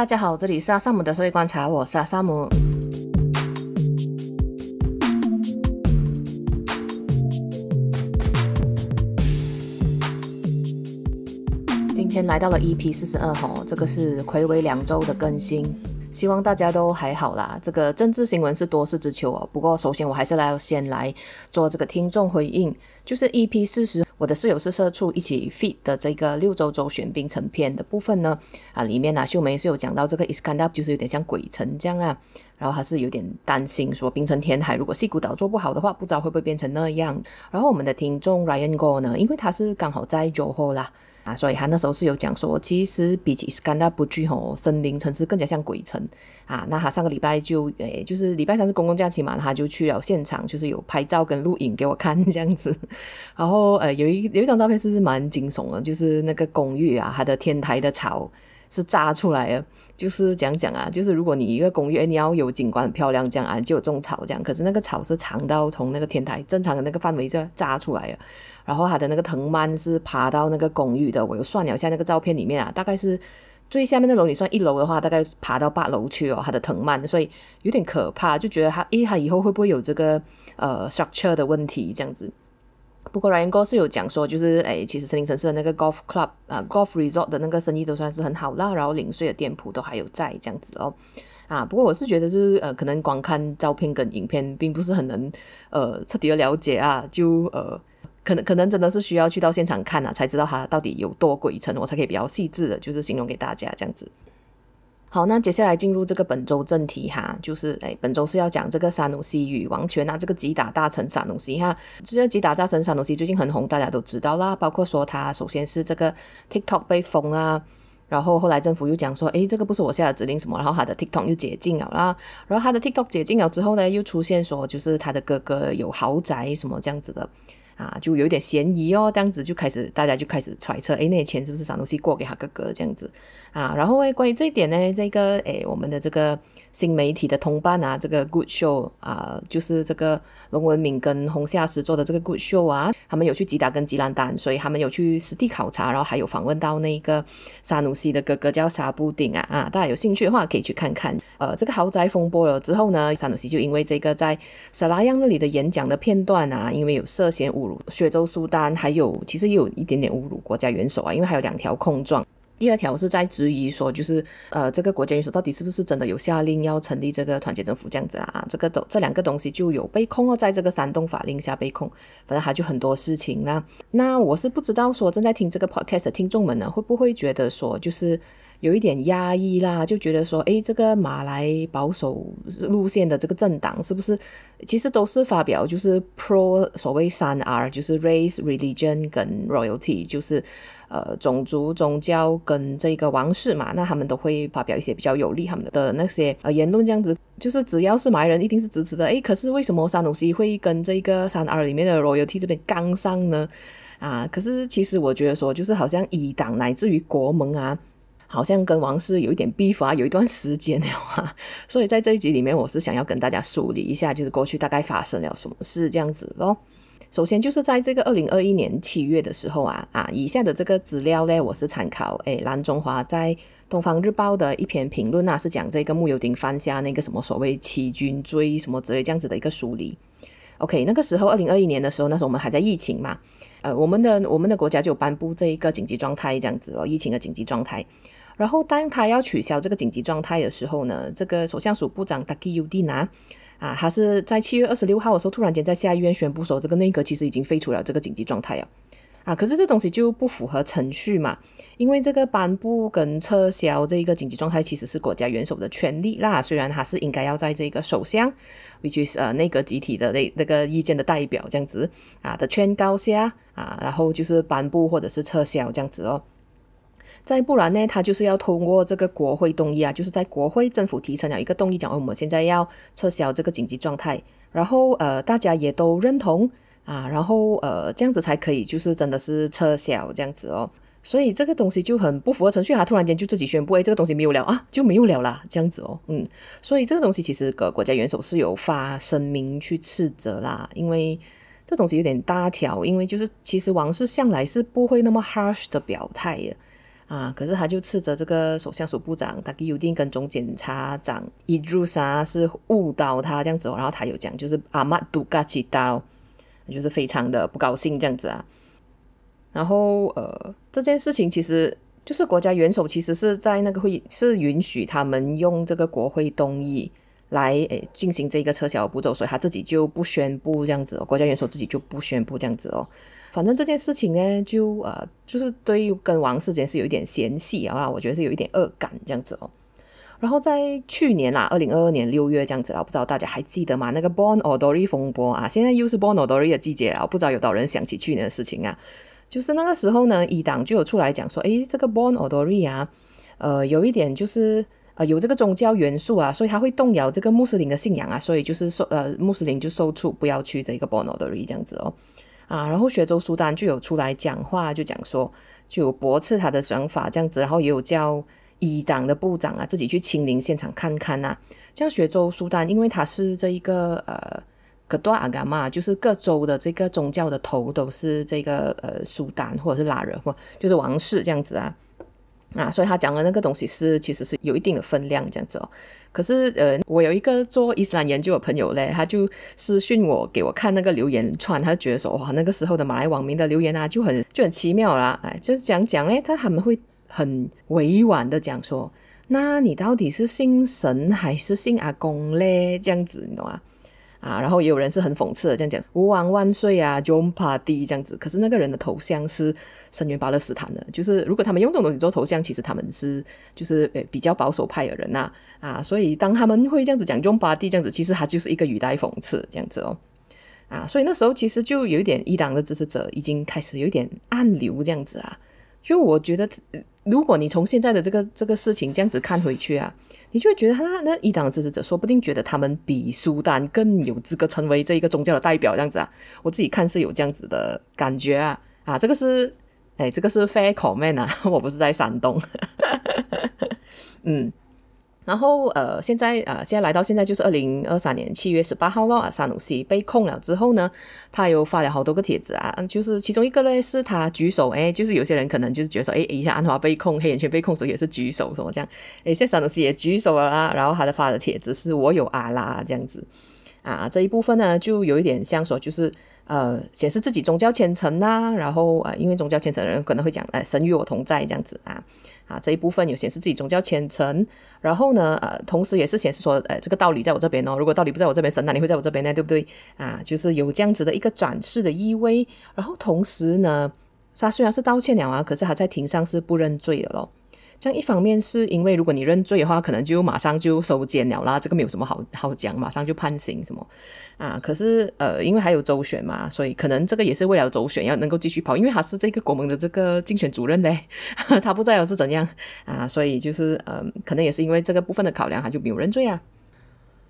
大家好，这里是阿萨姆的社会观察，我是阿萨姆。今天来到了 EP 四十二号，这个是睽违两周的更新，希望大家都还好啦。这个政治新闻是多事之秋哦，不过首先我还是来先来做这个听众回应，就是 EP 四十。我的室友是社畜一起 feed 的这个六周周选冰城篇的部分呢，啊，里面呢、秀梅是有讲到这个 Iskandar 就是有点像鬼城这样啊，然后还是有点担心说冰城填海如果西古岛做不好的话，不知道会不会变成那样。然后我们的听众 Ryan Go 呢，因为他是刚好在酒后啦。啊，所以他那时候是有讲说，其实比起斯堪达布居吼森林城市更加像鬼城啊。那他上个礼拜就诶，就是礼拜三是公共假期嘛，他就去了现场，就是有拍照跟录影给我看这样子。然后呃，有一有一张照片是蛮惊悚的，就是那个公寓啊，它的天台的草是炸出来的。就是讲讲啊，就是如果你一个公寓，你要有景观很漂亮这样啊，就有种草这样。可是那个草是长到从那个天台正常的那个范围就炸出来了。然后他的那个藤蔓是爬到那个公寓的，我又算了一下那个照片里面啊，大概是最下面的楼，你算一楼的话，大概爬到八楼去哦，他的藤蔓，所以有点可怕，就觉得他，诶，他以后会不会有这个呃 structure 的问题这样子？不过 Ryan 哥是有讲说，就是诶，其实森林城市的那个 golf club 啊，golf resort 的那个生意都算是很好啦，然后零碎的店铺都还有在这样子哦。啊，不过我是觉得是呃，可能光看照片跟影片，并不是很能呃彻底的了解啊，就呃。可能可能真的是需要去到现场看啊，才知道它到底有多鬼城，我才可以比较细致的，就是形容给大家这样子。好，那接下来进入这个本周正题哈，就是诶，本周是要讲这个萨努西与王权啊，这个吉打大臣萨努西哈，就是吉打大臣萨努西最近很红，大家都知道啦，包括说他首先是这个 TikTok 被封啊，然后后来政府又讲说，诶，这个不是我下的指令什么，然后他的 TikTok 又解禁了啦，然后他的 TikTok 解禁了之后呢，又出现说就是他的哥哥有豪宅什么这样子的。啊，就有点嫌疑哦，这样子就开始，大家就开始揣测，哎，那些钱是不是啥东西过给他哥哥这样子。啊？然后诶，关于这一点呢，这个诶，我们的这个新媒体的同伴啊，这个 Good Show 啊，就是这个龙文敏跟洪夏实做的这个 Good Show 啊，他们有去吉达跟吉兰丹，所以他们有去实地考察，然后还有访问到那个沙努西的哥哥叫沙布丁啊啊，大家有兴趣的话可以去看看。呃，这个豪宅风波了之后呢，沙努西就因为这个在沙拉央那里的演讲的片段啊，因为有涉嫌侮辱。雪州苏丹，还有其实也有一点点侮辱国家元首啊，因为还有两条控状。第二条是在质疑说，就是呃，这个国家元首到底是不是真的有下令要成立这个团结政府这样子啦？这个都这两个东西就有被控哦，在这个煽动法令下被控，反正他就很多事情啦。那我是不知道说正在听这个 podcast 的听众们呢，会不会觉得说就是。有一点压抑啦，就觉得说，诶，这个马来保守路线的这个政党是不是，其实都是发表就是 pro 所谓三 R，就是 race、religion 跟 royalty，就是呃种族、宗教跟这个王室嘛，那他们都会发表一些比较有利他们的那些呃言论，这样子，就是只要是马来人一定是支持的，诶，可是为什么沙努西会跟这个三 R 里面的 royalty 这边杠上呢？啊，可是其实我觉得说，就是好像以党乃至于国盟啊。好像跟王室有一点 beef 啊，有一段时间了啊，所以在这一集里面，我是想要跟大家梳理一下，就是过去大概发生了什么事这样子咯。首先就是在这个二零二一年七月的时候啊啊，以下的这个资料呢，我是参考诶蓝中华在《东方日报》的一篇评论啊，是讲这个穆尤丁犯下那个什么所谓欺君罪什么之类这样子的一个梳理。OK，那个时候二零二一年的时候，那时候我们还在疫情嘛，呃，我们的我们的国家就颁布这一个紧急状态这样子哦，疫情的紧急状态。然后当他要取消这个紧急状态的时候呢，这个首相署部长 Taki Yudina 啊，他是在七月二十六号的时候突然间在下议院宣布说，这个内阁其实已经废除了这个紧急状态了啊。可是这东西就不符合程序嘛，因为这个颁布跟撤销这个紧急状态其实是国家元首的权利啦。虽然他是应该要在这个首相，which is 呃内阁集体的那那个意见的代表这样子啊的劝告下啊，然后就是颁布或者是撤销这样子哦。再不然呢，他就是要通过这个国会动议啊，就是在国会政府提成了一个动议，讲我们现在要撤销这个紧急状态，然后呃大家也都认同啊，然后呃这样子才可以，就是真的是撤销这样子哦。所以这个东西就很不符合程序，他突然间就自己宣布，哎，这个东西没有了啊，就没有了啦，这样子哦，嗯，所以这个东西其实个国家元首是有发声明去斥责啦，因为这东西有点大条，因为就是其实王室向来是不会那么 harsh 的表态的。啊，可是他就斥责这个首相署部长达吉尤丁跟总检察长伊鲁莎是误导他这样子哦，然后他有讲就是阿玛杜嘎吉达，就是非常的不高兴这样子啊。然后呃，这件事情其实就是国家元首其实是在那个会是允许他们用这个国会动议来诶进行这个撤销步骤，所以他自己就不宣布这样子哦，国家元首自己就不宣布这样子哦。反正这件事情呢，就呃，就是对于跟王室之间是有一点嫌隙啊，我觉得是有一点恶感这样子哦。然后在去年啦，二零二二年六月这样子啦，不知道大家还记得吗？那个 Bon Odori 风波啊，现在又是 Born Odori 的季节了，不知道有多人想起去年的事情啊？就是那个时候呢，伊党就有出来讲说，诶，这个 Bon Odori 啊，呃，有一点就是呃有这个宗教元素啊，所以他会动摇这个穆斯林的信仰啊，所以就是说呃穆斯林就受促不要去这个 Bon Odori 这样子哦。啊，然后学州苏丹就有出来讲话，就讲说，就驳斥他的想法这样子，然后也有叫伊党的部长啊自己去亲临现场看看啊。像雪州苏丹，因为他是这一个呃格多阿嘎嘛，就是各州的这个宗教的头都是这个呃苏丹或者是拉人或就是王室这样子啊。啊，所以他讲的那个东西是其实是有一定的分量这样子哦。可是呃，我有一个做伊斯兰研究的朋友嘞，他就私讯我给我看那个留言串，他觉得说哇，那个时候的马来网民的留言啊就很就很奇妙啦，哎，就是讲讲嘞，他他们会很委婉的讲说，那你到底是信神还是信阿公嘞？这样子，你懂吗？啊，然后也有人是很讽刺的，这样讲“吾王万岁”啊，“Jom Party” 这样子。可是那个人的头像是声援巴勒斯坦的，就是如果他们用这种东西做头像，其实他们是就是呃比较保守派的人呐啊，啊，所以当他们会这样子讲 “Jom Party” 这样子，其实他就是一个语带讽刺这样子哦。啊，所以那时候其实就有一点伊朗的支持者已经开始有一点暗流这样子啊，就我觉得。如果你从现在的这个这个事情这样子看回去啊，你就会觉得他那一党支持者说不定觉得他们比苏丹更有资格成为这一个宗教的代表这样子啊，我自己看是有这样子的感觉啊。啊，这个是哎，这个是 fair comment 啊，我不是在煽动，嗯。然后呃，现在呃，现在来到现在就是二零二三年七月十八号了啊。沙努西被控了之后呢，他又发了好多个帖子啊，就是其中一个呢是他举手，哎，就是有些人可能就是觉得说，哎，一下安华被控黑眼圈被控所以也是举手什么这样，哎，现在沙努西也举手了啦，然后他的发的帖子是我有阿拉这样子啊，这一部分呢就有一点像说就是呃显示自己宗教虔诚呐，然后呃因为宗教虔诚的人可能会讲，哎，神与我同在这样子啊。啊，这一部分有显示自己宗教虔诚，然后呢，呃，同时也是显示说，呃，这个道理在我这边哦。如果道理不在我这边，神哪你会在我这边呢？对不对？啊，就是有这样子的一个展示的意味。然后同时呢，他虽然是道歉了啊，可是他在庭上是不认罪的咯。这样一方面是因为如果你认罪的话，可能就马上就收监了啦，这个没有什么好好讲，马上就判刑什么啊。可是呃，因为还有周选嘛，所以可能这个也是为了周选要能够继续跑，因为他是这个国盟的这个竞选主任嘞，他不在了是怎样啊？所以就是呃，可能也是因为这个部分的考量，他就没有认罪啊。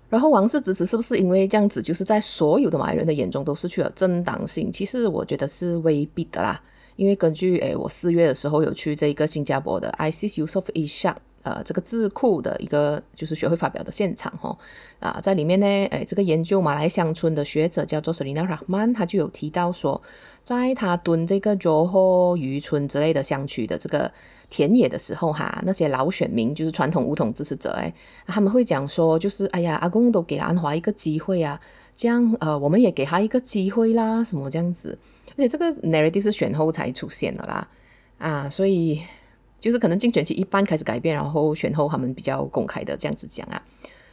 然后王室支持是不是因为这样子，就是在所有的马来人的眼中都失去了正当性？其实我觉得是未必的啦。因为根据诶，我四月的时候有去这一个新加坡的 ISEAS Yusof 一项呃，这个智库的一个就是学会发表的现场哈啊，在里面呢，诶，这个研究马来乡村的学者叫做 Selina Rahman，他就有提到说，在他蹲这个 Johor 渔村之类的乡区的这个田野的时候哈，那些老选民就是传统巫统支持者诶，他们会讲说，就是哎呀，阿公都给安华一个机会啊，这样呃，我们也给他一个机会啦，什么这样子。而且这个 narrative 是选后才出现的啦，啊，所以就是可能竞选期一半开始改变，然后选后他们比较公开的这样子讲啊，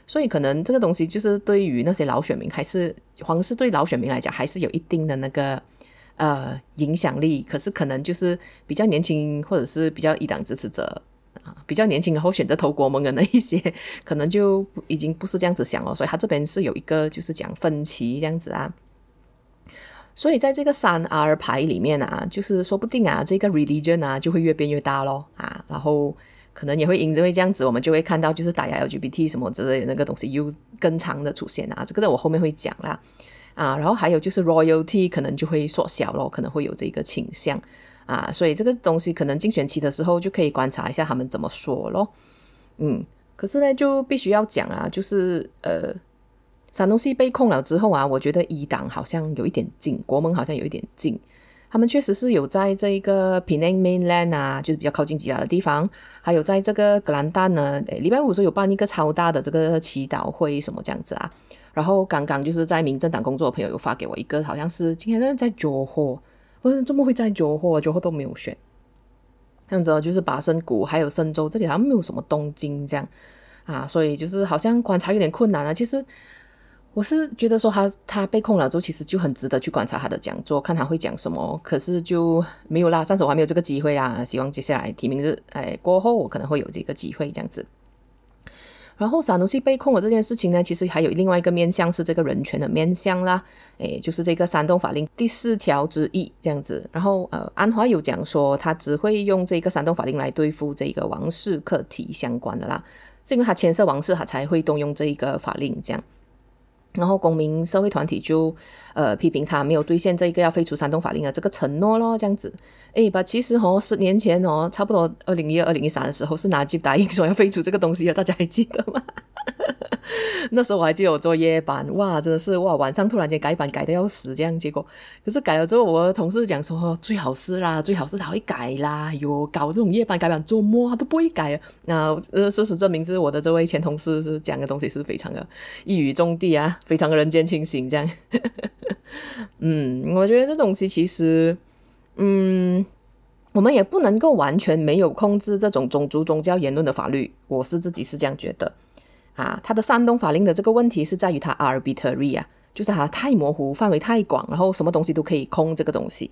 所以可能这个东西就是对于那些老选民，还是皇室对老选民来讲，还是有一定的那个呃影响力。可是可能就是比较年轻或者是比较一党支持者啊，比较年轻然后选择投国盟的那一些，可能就已经不是这样子想了。所以他这边是有一个就是讲分歧这样子啊。所以在这个三 R 牌里面啊，就是说不定啊，这个 religion 啊就会越变越大咯啊，然后可能也会因为这样子，我们就会看到就是打压 LGBT 什么之类那个东西又更长的出现啊，这个在我后面会讲啦啊，然后还有就是 royalty 可能就会缩小咯，可能会有这个倾向啊，所以这个东西可能竞选期的时候就可以观察一下他们怎么说咯，嗯，可是呢就必须要讲啊，就是呃。沙努西被控了之后啊，我觉得伊党好像有一点劲，国盟好像有一点劲他们确实是有在这一个 Penang Mainland 啊，就是比较靠近吉打的地方，还有在这个格兰丹呢，诶，礼拜五时候有办一个超大的这个祈祷会什么这样子啊。然后刚刚就是在民政党工作的朋友有发给我一个，好像是今天在九货，我说怎么会在九货？九号都没有选，这样子，就是巴生谷还有深州这里好像没有什么动静这样啊，所以就是好像观察有点困难啊。其实我是觉得说他他被控了之后，其实就很值得去观察他的讲座，看他会讲什么。可是就没有啦，暂时我还没有这个机会啦。希望接下来提名日哎过后，我可能会有这个机会这样子。然后，萨努西被控的这件事情呢，其实还有另外一个面向是这个人权的面向啦，诶，就是这个煽动法令第四条之一这样子。然后，呃，安华有讲说，他只会用这个煽动法令来对付这个王室课题相关的啦，是因为他牵涉王室，他才会动用这一个法令这样。然后公民社会团体就呃批评他没有兑现这一个要废除山东法令的这个承诺咯，这样子。诶，把其实哦，十年前哦，差不多二零一二、二零一三的时候是拿去答应说要废除这个东西的，大家还记得吗？那时候我还记得我做夜班，哇，真的是哇，晚上突然间改版改的要死这样，结果可是改了之后，我的同事讲说最好是啦，最好是他会改啦，哟，搞这种夜班改版做么他都不会改啊。那呃，事实证明是我的这位前同事是讲的东西是非常的一语中的啊。非常的人间清醒，这样，嗯，我觉得这东西其实，嗯，我们也不能够完全没有控制这种种族宗教言论的法律，我是自己是这样觉得，啊，它的煽动法令的这个问题是在于它 arbitrary 啊，就是它太模糊，范围太广，然后什么东西都可以控这个东西。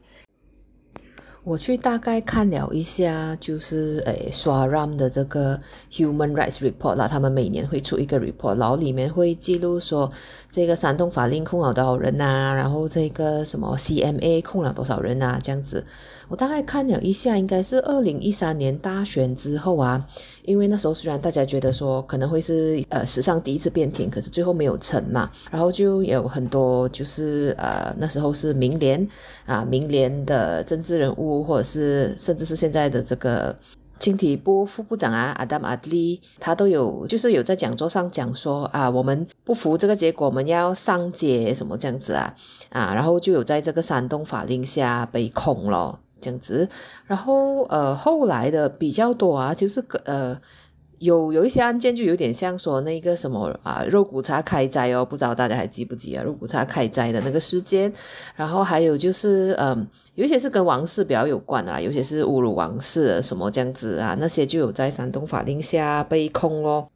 我去大概看了一下，就是诶，SWARAM 的这个 Human Rights Report 啦，他们每年会出一个 report，然后里面会记录说这个煽动法令控了多少人啊，然后这个什么 CMA 控了多少人啊，这样子。我大概看了一下，应该是二零一三年大选之后啊，因为那时候虽然大家觉得说可能会是呃史上第一次变天，可是最后没有成嘛，然后就有很多就是呃那时候是民联啊民联的政治人物，或者是甚至是现在的这个青体部副部长啊阿达马德利，他都有就是有在讲座上讲说啊我们不服这个结果，我们要上街什么这样子啊啊，然后就有在这个煽动法令下被控了。这样子，然后呃，后来的比较多啊，就是呃，有有一些案件就有点像说那个什么啊，肉骨茶开斋哦，不知道大家还记不记啊，肉骨茶开斋的那个事件。然后还有就是嗯、有一些是跟王室比较有关的啦，有些是侮辱王室什么这样子啊，那些就有在山东法令下被控咯。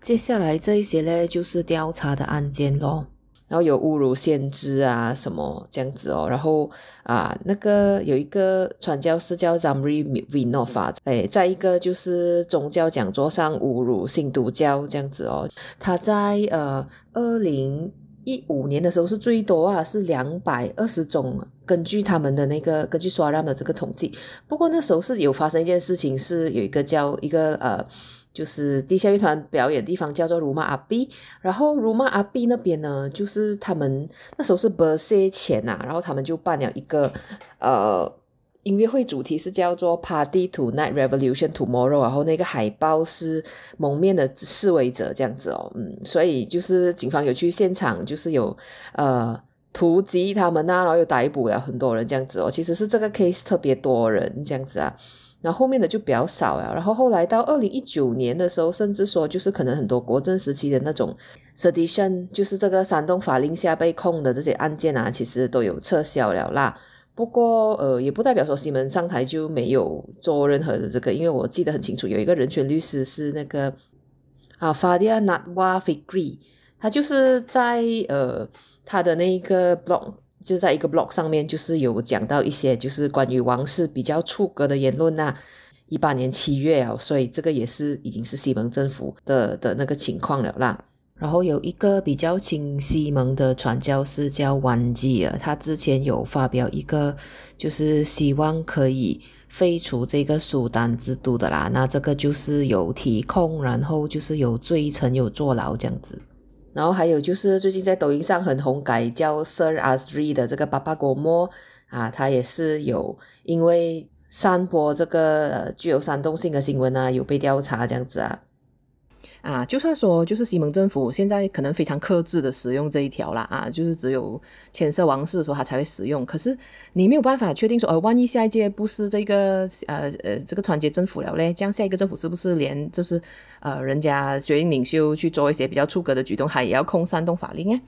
接下来这一些呢，就是调查的案件咯。然后有侮辱先知啊什么这样子哦，然后啊那个有一个传教士叫 Zamri Vinova，哎，在一个就是宗教讲座上侮辱新都教这样子哦，他在呃二零一五年的时候是最多啊，是两百二十宗，根据他们的那个根据 Ram 的这个统计，不过那时候是有发生一件事情，是有一个叫一个呃。就是地下乐团表演的地方叫做 Rumah Api，然后 Rumah Api 那边呢，就是他们那时候是 Bersih 前呐，然后他们就办了一个呃音乐会，主题是叫做 Party Tonight Revolution Tomorrow，然后那个海报是蒙面的示威者这样子哦，嗯，所以就是警方有去现场，就是有呃突击他们呐，然后又逮捕了很多人这样子哦，其实是这个 case 特别多人这样子啊。然后后面的就比较少了，然后后来到二零一九年的时候，甚至说就是可能很多国政时期的那种 sedition，就是这个煽动法令下被控的这些案件啊，其实都有撤销了啦。不过呃，也不代表说西门上台就没有做任何的这个，因为我记得很清楚，有一个人权律师是那个啊 Fadia Natwa Fikri，他就是在呃他的那个 blog。就在一个 blog 上面，就是有讲到一些就是关于王室比较出格的言论呐。一八年七月啊，所以这个也是已经是西蒙政府的的那个情况了啦。然后有一个比较亲西蒙的传教士叫万吉尔，他之前有发表一个就是希望可以废除这个苏丹制度的啦。那这个就是有提控，然后就是有罪臣，有坐牢这样子。然后还有就是最近在抖音上很红改叫 Sir Azri 的这个巴巴果莫啊，他也是有因为散播这个具有煽动性的新闻啊，有被调查这样子啊。啊，就算说就是西蒙政府现在可能非常克制的使用这一条啦，啊，就是只有牵涉王室的时候他才会使用。可是你没有办法确定说，呃，万一下一届不是这个呃呃这个团结政府了嘞，这样下一个政府是不是连就是呃人家决定领袖去做一些比较出格的举动，他也要控煽动法令啊？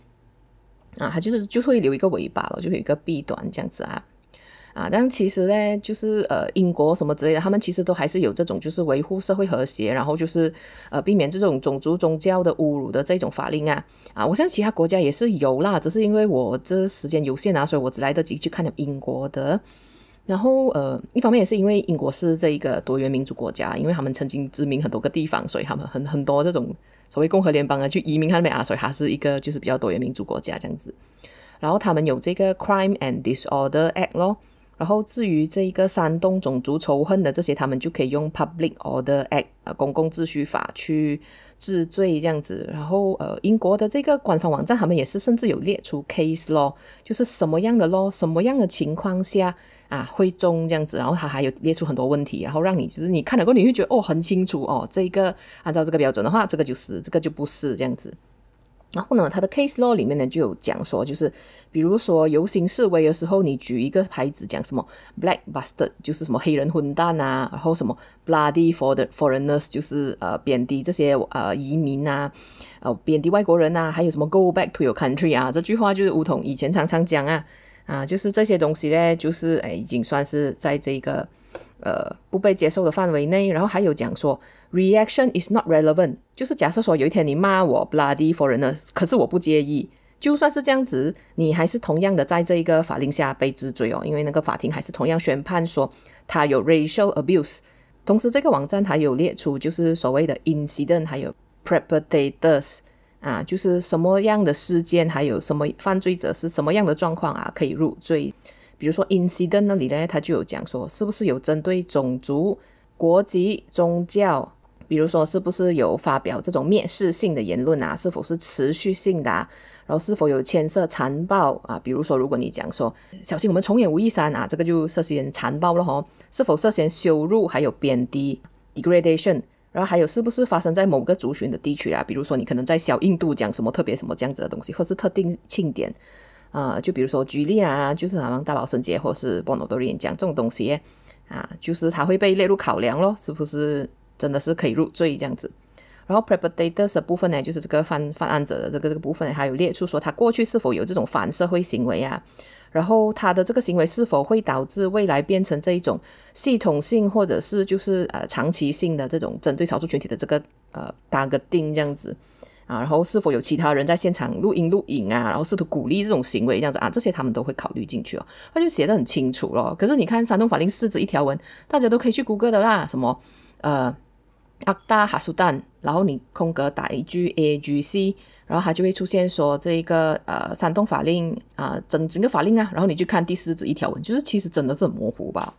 啊，他就是就会留一个尾巴了，就会有一个弊端这样子啊。啊，但其实呢，就是呃，英国什么之类的，他们其实都还是有这种，就是维护社会和谐，然后就是呃，避免这种种族宗教的侮辱的这种法令啊。啊，我相信其他国家也是有啦，只是因为我这时间有限啊，所以我只来得及去看英国的。然后呃，一方面也是因为英国是这一个多元民族国家，因为他们曾经殖民很多个地方，所以他们很很多这种所谓共和联邦啊，去移民他们啊，所以它是一个就是比较多元民族国家这样子。然后他们有这个 Crime and Disorder Act 咯。然后至于这一个煽动种族仇恨的这些，他们就可以用 Public Order Act 啊，公共秩序法去治罪这样子。然后呃，英国的这个官方网站，他们也是甚至有列出 Case Law，就是什么样的 Law，什么样的情况下啊会中这样子。然后他还有列出很多问题，然后让你其实你看了过后，你会觉得哦很清楚哦，这个按照这个标准的话，这个就是，这个就不是这样子。然后呢，他的 case law 里面呢就有讲说，就是比如说游行示威的时候，你举一个牌子讲什么 black bastard，就是什么黑人混蛋啊，然后什么 bloody for the foreigners，就是呃贬低这些呃移民啊，呃贬低外国人啊，还有什么 go back to your country 啊，这句话就是梧桐以前常常讲啊，啊就是这些东西呢，就是诶已经算是在这个。呃，不被接受的范围内，然后还有讲说，reaction is not relevant，就是假设说有一天你骂我 bloody foreigner，可是我不介意，就算是这样子，你还是同样的在这一个法令下被治罪哦，因为那个法庭还是同样宣判说他有 racial abuse。同时，这个网站还有列出就是所谓的 incident，还有 perpetrators 啊，就是什么样的事件，还有什么犯罪者是什么样的状况啊，可以入罪。比如说，incident 那里呢，他就有讲说，是不是有针对种族、国籍、宗教，比如说是不是有发表这种蔑视性的言论啊？是否是持续性的啊？然后是否有牵涉残暴啊？比如说，如果你讲说小心我们重演吴亦山啊，这个就涉嫌残暴了哈。是否涉嫌羞辱，还有贬低 degradation？然后还有是不是发生在某个族群的地区啊？比如说你可能在小印度讲什么特别什么这样子的东西，或是特定庆典。啊、呃，就比如说举例啊，就是好像大宝神节或是波诺多利讲这种东西，啊，就是它会被列入考量咯，是不是真的是可以入罪这样子？然后 perpetrators 部分呢，就是这个犯犯案者的这个这个部分，还有列出说他过去是否有这种反社会行为啊，然后他的这个行为是否会导致未来变成这一种系统性或者是就是呃长期性的这种针对少数群体的这个呃 targeting 这样子。啊，然后是否有其他人在现场录音录影啊？然后试图鼓励这种行为，这样子啊，这些他们都会考虑进去哦。他就写的很清楚咯。可是你看煽动法令四纸一条文，大家都可以去谷歌的啦。什么呃阿达哈苏丹，然后你空格打一句 A G C，然后它就会出现说这个呃煽动法令啊、整整个法令啊，然后你去看第四纸一条文，就是其实真的是很模糊吧。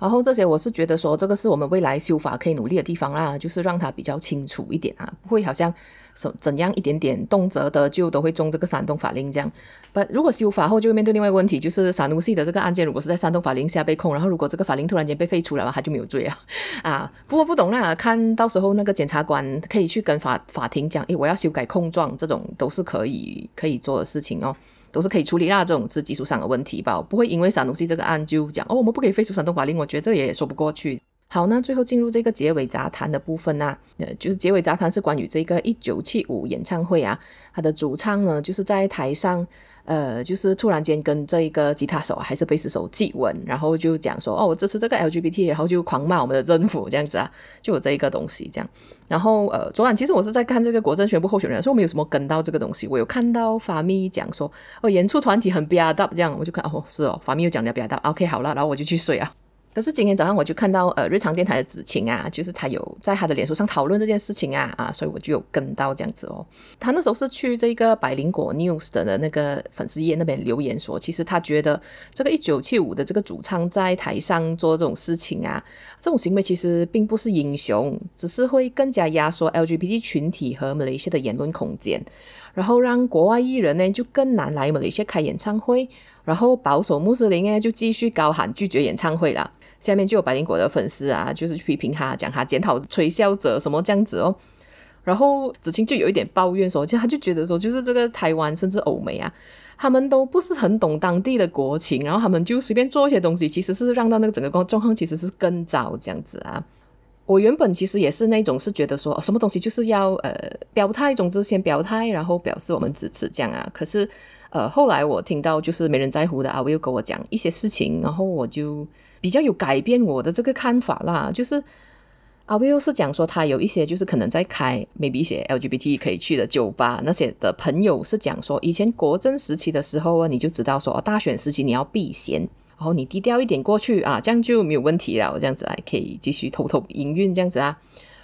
然后这些我是觉得说，这个是我们未来修法可以努力的地方啦，就是让它比较清楚一点啊，不会好像怎怎样一点点动辄的就都会中这个煽动法令这样。不，如果修法后就会面对另外一个问题，就是沙努西的这个案件如果是在煽动法令下被控，然后如果这个法令突然间被废除了，他就没有罪啊。啊，不过不懂啦，看到时候那个检察官可以去跟法法庭讲，诶，我要修改控状，这种都是可以可以做的事情哦。都是可以处理啦这种是技术上的问题吧，不会因为啥东西这个案就讲哦，我们不可以废除闪动法令，我觉得这也说不过去。好，那最后进入这个结尾杂谈的部分呢、呃，就是结尾杂谈是关于这个一九七五演唱会啊，他的主唱呢就是在台上。呃，就是突然间跟这一个吉他手还是贝斯手接吻，然后就讲说哦，我支持这个 LGBT，然后就狂骂我们的政府这样子啊，就有这一个东西这样。然后呃，昨晚其实我是在看这个国政宣布候选人，所以我没有什么跟到这个东西。我有看到法咪讲说哦，演出团体很 biadab 这样，我就看哦，是哦，法咪又讲了 bia 的。OK，好了，然后我就去睡啊。可是今天早上我就看到呃日常电台的子晴啊，就是他有在他的脸书上讨论这件事情啊啊，所以我就有跟到这样子哦。他那时候是去这个百灵果 news 的那个粉丝页那边留言说，其实他觉得这个一九七五的这个主唱在台上做这种事情啊，这种行为其实并不是英雄，只是会更加压缩 LGBT 群体和马来西亚的言论空间，然后让国外艺人呢就更难来马来西亚开演唱会，然后保守穆斯林呢就继续高喊拒绝演唱会了。下面就有百灵果的粉丝啊，就是批评他，讲他检讨吹箫者什么这样子哦。然后子清就有一点抱怨说，就他就觉得说，就是这个台湾甚至欧美啊，他们都不是很懂当地的国情，然后他们就随便做一些东西，其实是让到那个整个状况其实是更糟这样子啊。我原本其实也是那种是觉得说，什么东西就是要呃表态，总之先表态，然后表示我们支持这样啊。可是呃后来我听到就是没人在乎的阿威又跟我讲一些事情，然后我就比较有改变我的这个看法啦。就是阿威又是讲说他有一些就是可能在开 maybe 一些 LGBT 可以去的酒吧，那些的朋友是讲说以前国政时期的时候啊，你就知道说大选时期你要避嫌。然后你低调一点过去啊，这样就没有问题了。这样子还可以继续偷偷营运这样子啊。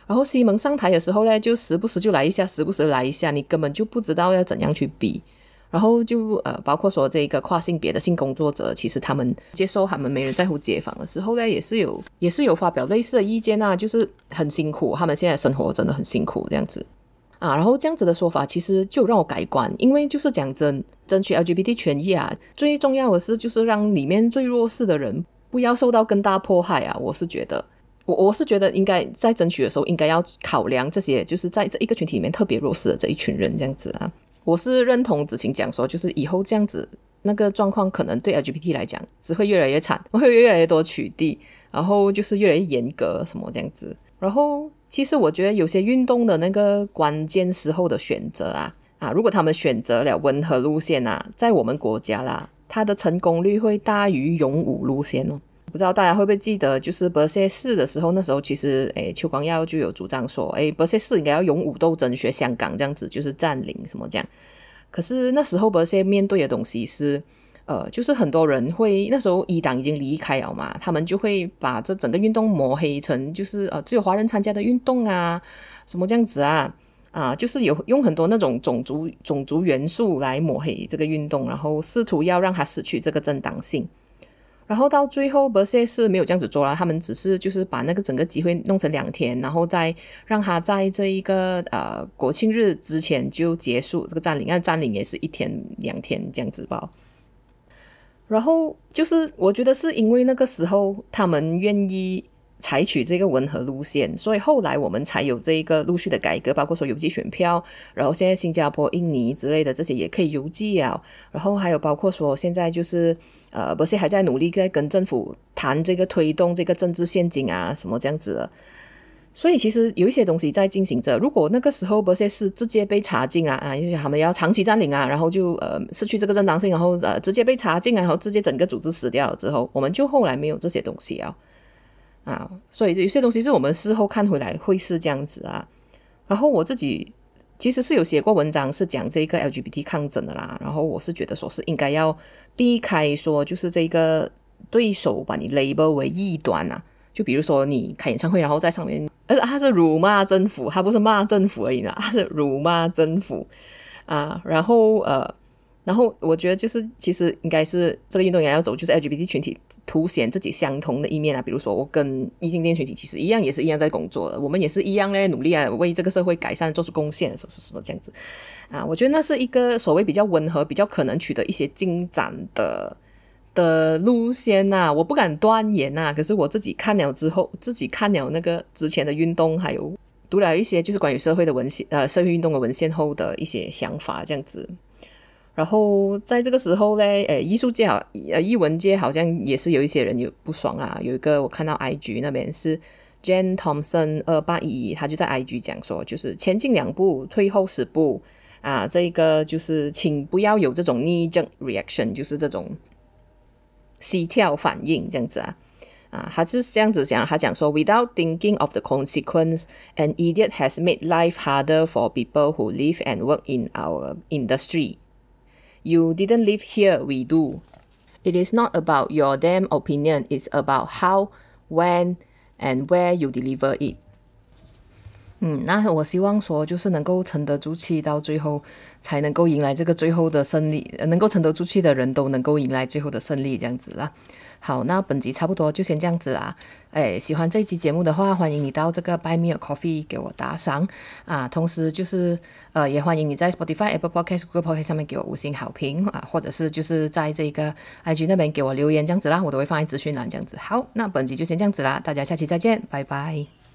然后西蒙上台的时候呢，就时不时就来一下，时不时来一下，你根本就不知道要怎样去比。然后就呃，包括说这个跨性别的性工作者，其实他们接受他们没人在乎街访的时候呢，也是有也是有发表类似的意见啊，就是很辛苦，他们现在生活真的很辛苦这样子。啊，然后这样子的说法其实就让我改观，因为就是讲真，争取 LGBT 权益啊，最重要的是就是让里面最弱势的人不要受到更大迫害啊。我是觉得，我我是觉得应该在争取的时候应该要考量这些，就是在这一个群体里面特别弱势的这一群人这样子啊。我是认同子晴讲说，就是以后这样子那个状况可能对 LGBT 来讲只会越来越惨，会越来越多取缔，然后就是越来越严格什么这样子，然后。其实我觉得有些运动的那个关键时候的选择啊啊，如果他们选择了温和路线啊，在我们国家啦，它的成功率会大于勇武路线哦。不知道大家会不会记得，就是伯谢四的时候，那时候其实诶，邱光耀就有主张说，诶，柏谢四应该要勇武斗争，学香港这样子，就是占领什么这样。可是那时候伯谢面对的东西是。呃，就是很多人会那时候一党已经离开了嘛，他们就会把这整个运动抹黑成就是呃只有华人参加的运动啊，什么这样子啊啊，就是有用很多那种种族种族元素来抹黑这个运动，然后试图要让他失去这个正当性。然后到最后，柏谢是没有这样子做了，他们只是就是把那个整个集会弄成两天，然后再让他在这一个呃国庆日之前就结束这个占领，那占领也是一天两天这样子吧。然后就是，我觉得是因为那个时候他们愿意采取这个温和路线，所以后来我们才有这一个陆续的改革，包括说邮寄选票，然后现在新加坡、印尼之类的这些也可以邮寄啊，然后还有包括说现在就是呃，不是还在努力在跟政府谈这个推动这个政治献金啊什么这样子的。所以其实有一些东西在进行着。如果那个时候不是是直接被查禁啊啊，因为他们要长期占领啊，然后就呃失去这个正当性，然后呃直接被查禁啊，然后直接整个组织死掉了之后，我们就后来没有这些东西啊啊，所以有些东西是我们事后看回来会是这样子啊。然后我自己其实是有写过文章是讲这个 LGBT 抗争的啦，然后我是觉得说是应该要避开说就是这个对手把你 label 为异端啊。就比如说你开演唱会，然后在上面，呃，他是辱骂政府，他不是骂政府而已呢，他是辱骂政府啊。然后呃，然后我觉得就是其实应该是这个运动员要走，就是 LGBT 群体凸显自己相同的一面啊。比如说我跟异性恋群体其实一样，也是一样在工作的，我们也是一样嘞，努力啊，为这个社会改善做出贡献，什么什么这样子啊。我觉得那是一个所谓比较温和、比较可能取得一些进展的。的路线呐、我不敢断言呐、可是我自己看了之后，自己看了那个之前的运动，还有读了一些就是关于社会的文献，呃，社会运动的文献后的一些想法这样子。然后在这个时候嘞，诶，艺术界好，呃，艺文界好像也是有一些人有不爽啊。有一个我看到 IG 那边是 Jane Thompson 二八一，他就在 IG 讲说，就是前进两步，退后十步啊。这个就是请不要有这种 knee jerk reaction，就是这种。膝跳反应这样子啊，啊，他是这样子讲，他讲说，without thinking of the consequence, an idiot has made life harder for people who live and work in our industry. You didn't live here, we do. It is not about your damn opinion, it's about how, when, and where you deliver it. 嗯，那我希望说，就是能够沉得住气，到最后才能够迎来这个最后的胜利。能够沉得住气的人都能够迎来最后的胜利，这样子啦。好，那本集差不多就先这样子啦。诶，喜欢这一期节目的话，欢迎你到这个 Buy Me a Coffee 给我打赏啊。同时就是呃，也欢迎你在 Spotify、Apple Podcast、Google Podcast 上面给我五星好评啊，或者是就是在这个 IG 那边给我留言这样子啦，我都会放在资讯栏这样子。好，那本集就先这样子啦，大家下期再见，拜拜。